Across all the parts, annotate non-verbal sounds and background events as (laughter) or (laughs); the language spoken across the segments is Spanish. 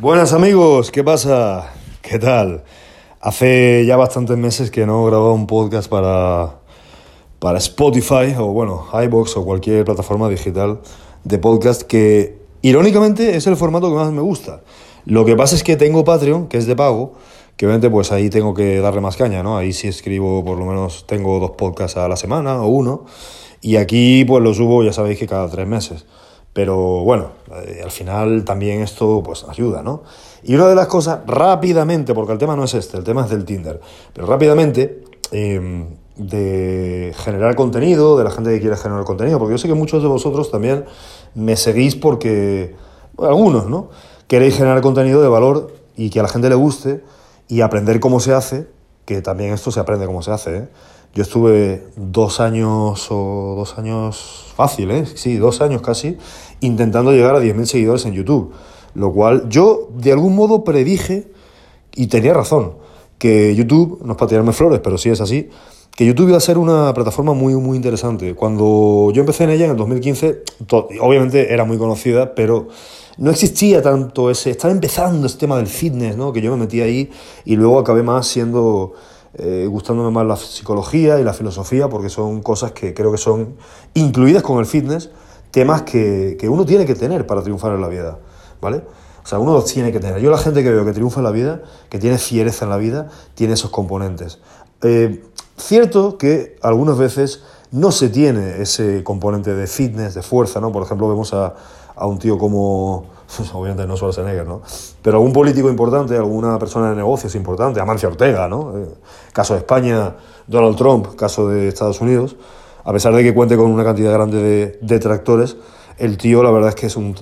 Buenas amigos, ¿qué pasa? ¿Qué tal? Hace ya bastantes meses que no grababa un podcast para, para Spotify o bueno, iBox o cualquier plataforma digital de podcast que irónicamente es el formato que más me gusta. Lo que pasa es que tengo Patreon, que es de pago, que obviamente pues ahí tengo que darle más caña, ¿no? Ahí sí escribo, por lo menos tengo dos podcasts a la semana o uno, y aquí pues lo subo, ya sabéis que cada tres meses. Pero bueno, eh, al final también esto pues ayuda, ¿no? Y una de las cosas, rápidamente, porque el tema no es este, el tema es del Tinder, pero rápidamente, em, de generar contenido, de la gente que quiere generar contenido, porque yo sé que muchos de vosotros también me seguís porque, algunos, ¿no? Queréis generar contenido de valor y que a la gente le guste y aprender cómo se hace, que también esto se aprende cómo se hace, ¿eh? Yo estuve dos años o dos años fácil, ¿eh? Sí, dos años casi, intentando llegar a 10.000 seguidores en YouTube. Lo cual yo de algún modo predije, y tenía razón, que YouTube, no es para tirarme flores, pero sí es así, que YouTube iba a ser una plataforma muy, muy interesante. Cuando yo empecé en ella en el 2015, obviamente era muy conocida, pero no existía tanto ese, estaba empezando ese tema del fitness, ¿no? Que yo me metí ahí y luego acabé más siendo eh, gustándome más la psicología y la filosofía, porque son cosas que creo que son incluidas con el fitness, temas que, que uno tiene que tener para triunfar en la vida, ¿vale? O sea, uno los tiene que tener. Yo la gente que veo que triunfa en la vida, que tiene fiereza en la vida, tiene esos componentes. Eh, cierto que algunas veces no se tiene ese componente de fitness, de fuerza, ¿no? Por ejemplo, vemos a, a un tío como (laughs) obviamente no Schwarzenegger, ¿no? Pero algún político importante, alguna persona de negocios importante, Amancio Ortega, ¿no? Eh, caso de España, Donald Trump, caso de Estados Unidos, a pesar de que cuente con una cantidad grande de detractores, el tío la verdad es que es un,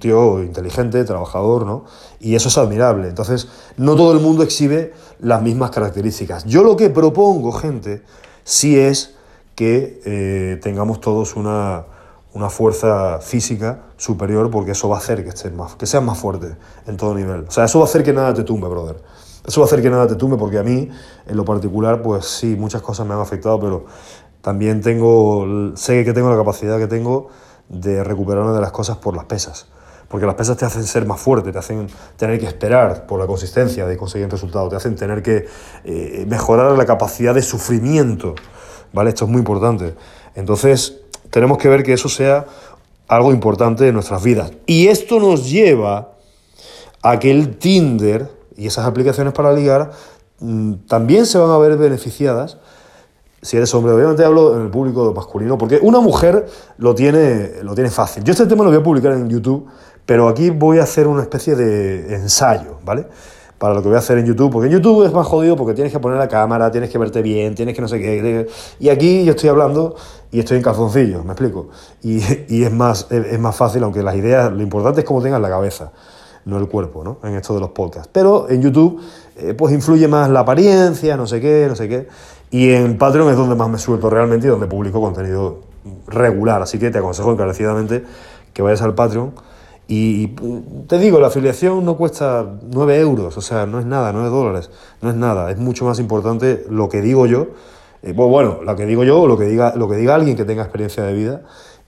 tío inteligente, trabajador, ¿no? Y eso es admirable. Entonces, no todo el mundo exhibe las mismas características. Yo lo que propongo, gente, sí es que eh, tengamos todos una una fuerza física superior porque eso va a hacer que, estés más, que seas más fuerte en todo nivel. O sea, eso va a hacer que nada te tumbe, brother. Eso va a hacer que nada te tumbe porque a mí, en lo particular, pues sí, muchas cosas me han afectado, pero también tengo, sé que tengo la capacidad que tengo de recuperarme de las cosas por las pesas. Porque las pesas te hacen ser más fuerte, te hacen tener que esperar por la consistencia de conseguir un resultado, te hacen tener que eh, mejorar la capacidad de sufrimiento. ¿Vale? Esto es muy importante. Entonces, tenemos que ver que eso sea algo importante en nuestras vidas. Y esto nos lleva a que el Tinder y esas aplicaciones para ligar mm, también se van a ver beneficiadas si eres hombre. Obviamente hablo en el público masculino, porque una mujer lo tiene, lo tiene fácil. Yo este tema lo voy a publicar en YouTube, pero aquí voy a hacer una especie de ensayo, ¿vale? Para lo que voy a hacer en YouTube, porque en YouTube es más jodido porque tienes que poner la cámara, tienes que verte bien, tienes que no sé qué. Y aquí yo estoy hablando y estoy en calzoncillos, ¿me explico? Y, (laughs) es, más, es más fácil, aunque las ideas, lo importante es cómo tengas la cabeza, no el cuerpo, ¿no? En esto de los podcasts. Pero en YouTube, eh, pues influye más la apariencia, no sé qué, no sé qué. Y en Patreon es donde más me suelto realmente y donde publico contenido regular. Así que te aconsejo encarecidamente que vayas al Patreon y te digo, la afiliación no cuesta 9 euros, o sea, no es nada, 9 dólares, no es nada. Es mucho más importante lo que digo yo, eh, bueno, lo que digo yo lo que diga, lo que diga alguien que tenga experiencia de vida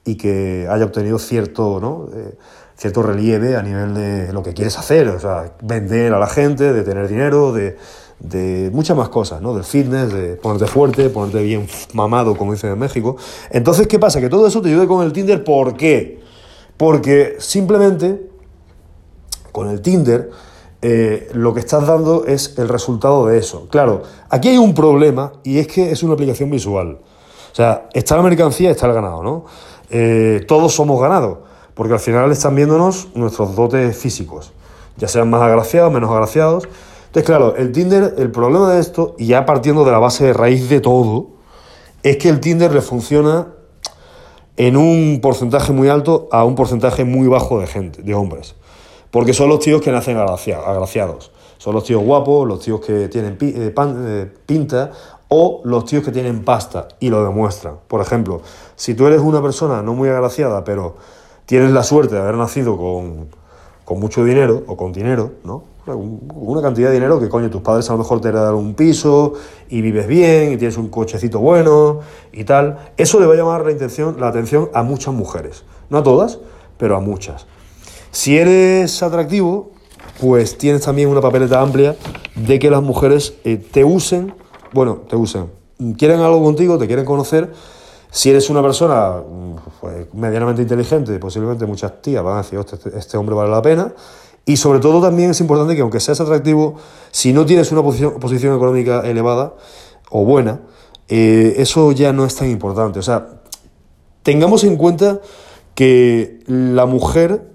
y que haya obtenido cierto, ¿no? Eh, cierto relieve a nivel de lo que quieres hacer, o sea, vender a la gente, de tener dinero, de, de muchas más cosas, ¿no? Del fitness, de ponerte fuerte, ponerte bien mamado, como dicen en México. Entonces, ¿qué pasa? Que todo eso te ayude con el Tinder, ¿por qué? Porque simplemente con el Tinder eh, lo que estás dando es el resultado de eso. Claro, aquí hay un problema y es que es una aplicación visual. O sea, está la mercancía, está el ganado, ¿no? Eh, todos somos ganados, porque al final están viéndonos nuestros dotes físicos, ya sean más agraciados, menos agraciados. Entonces, claro, el Tinder, el problema de esto, y ya partiendo de la base de raíz de todo, es que el Tinder le funciona en un porcentaje muy alto a un porcentaje muy bajo de gente, de hombres. Porque son los tíos que nacen agraciados. Son los tíos guapos, los tíos que tienen eh, eh, pinta o los tíos que tienen pasta y lo demuestran. Por ejemplo, si tú eres una persona no muy agraciada, pero tienes la suerte de haber nacido con, con mucho dinero o con dinero, ¿no? Una cantidad de dinero que coño, tus padres a lo mejor te heredaron un piso y vives bien y tienes un cochecito bueno y tal. Eso le va a llamar la, intención, la atención a muchas mujeres. No a todas, pero a muchas. Si eres atractivo, pues tienes también una papeleta amplia de que las mujeres eh, te usen, bueno, te usen, quieren algo contigo, te quieren conocer. Si eres una persona pues, medianamente inteligente, posiblemente muchas tías van a decir, este, este hombre vale la pena. Y sobre todo también es importante que aunque seas atractivo, si no tienes una posición, posición económica elevada o buena, eh, eso ya no es tan importante. O sea, tengamos en cuenta que la mujer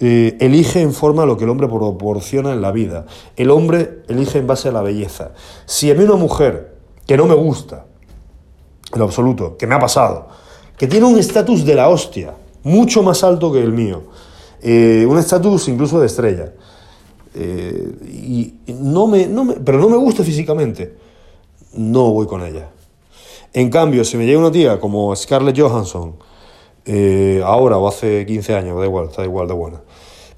eh, elige en forma lo que el hombre proporciona en la vida. El hombre elige en base a la belleza. Si a mí una mujer que no me gusta, en lo absoluto, que me ha pasado, que tiene un estatus de la hostia, mucho más alto que el mío, eh, un estatus incluso de estrella, eh, y no me, no me, pero no me gusta físicamente, no voy con ella. En cambio, si me llega una tía como Scarlett Johansson, ahora o hace 15 años, da igual, está igual de buena,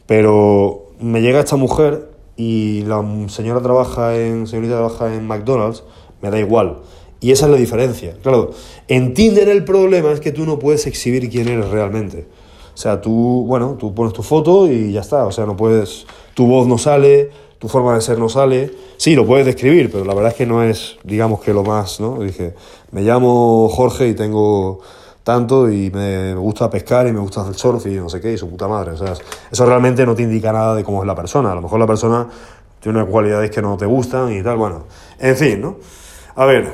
pero me llega esta mujer y la señora trabaja en, señorita trabaja en McDonald's, me da igual. Y esa es la diferencia. Claro, en Tinder el problema es que tú no puedes exhibir quién eres realmente. O sea, tú, bueno, tú pones tu foto y ya está. O sea, no puedes, tu voz no sale, tu forma de ser no sale. Sí, lo puedes describir, pero la verdad es que no es, digamos que lo más, ¿no? Dije, me llamo Jorge y tengo tanto y me gusta pescar y me gusta hacer surf y no sé qué, y su puta madre. O sea, eso realmente no te indica nada de cómo es la persona. A lo mejor la persona tiene cualidades que no te gustan y tal, bueno. En fin, ¿no? A ver,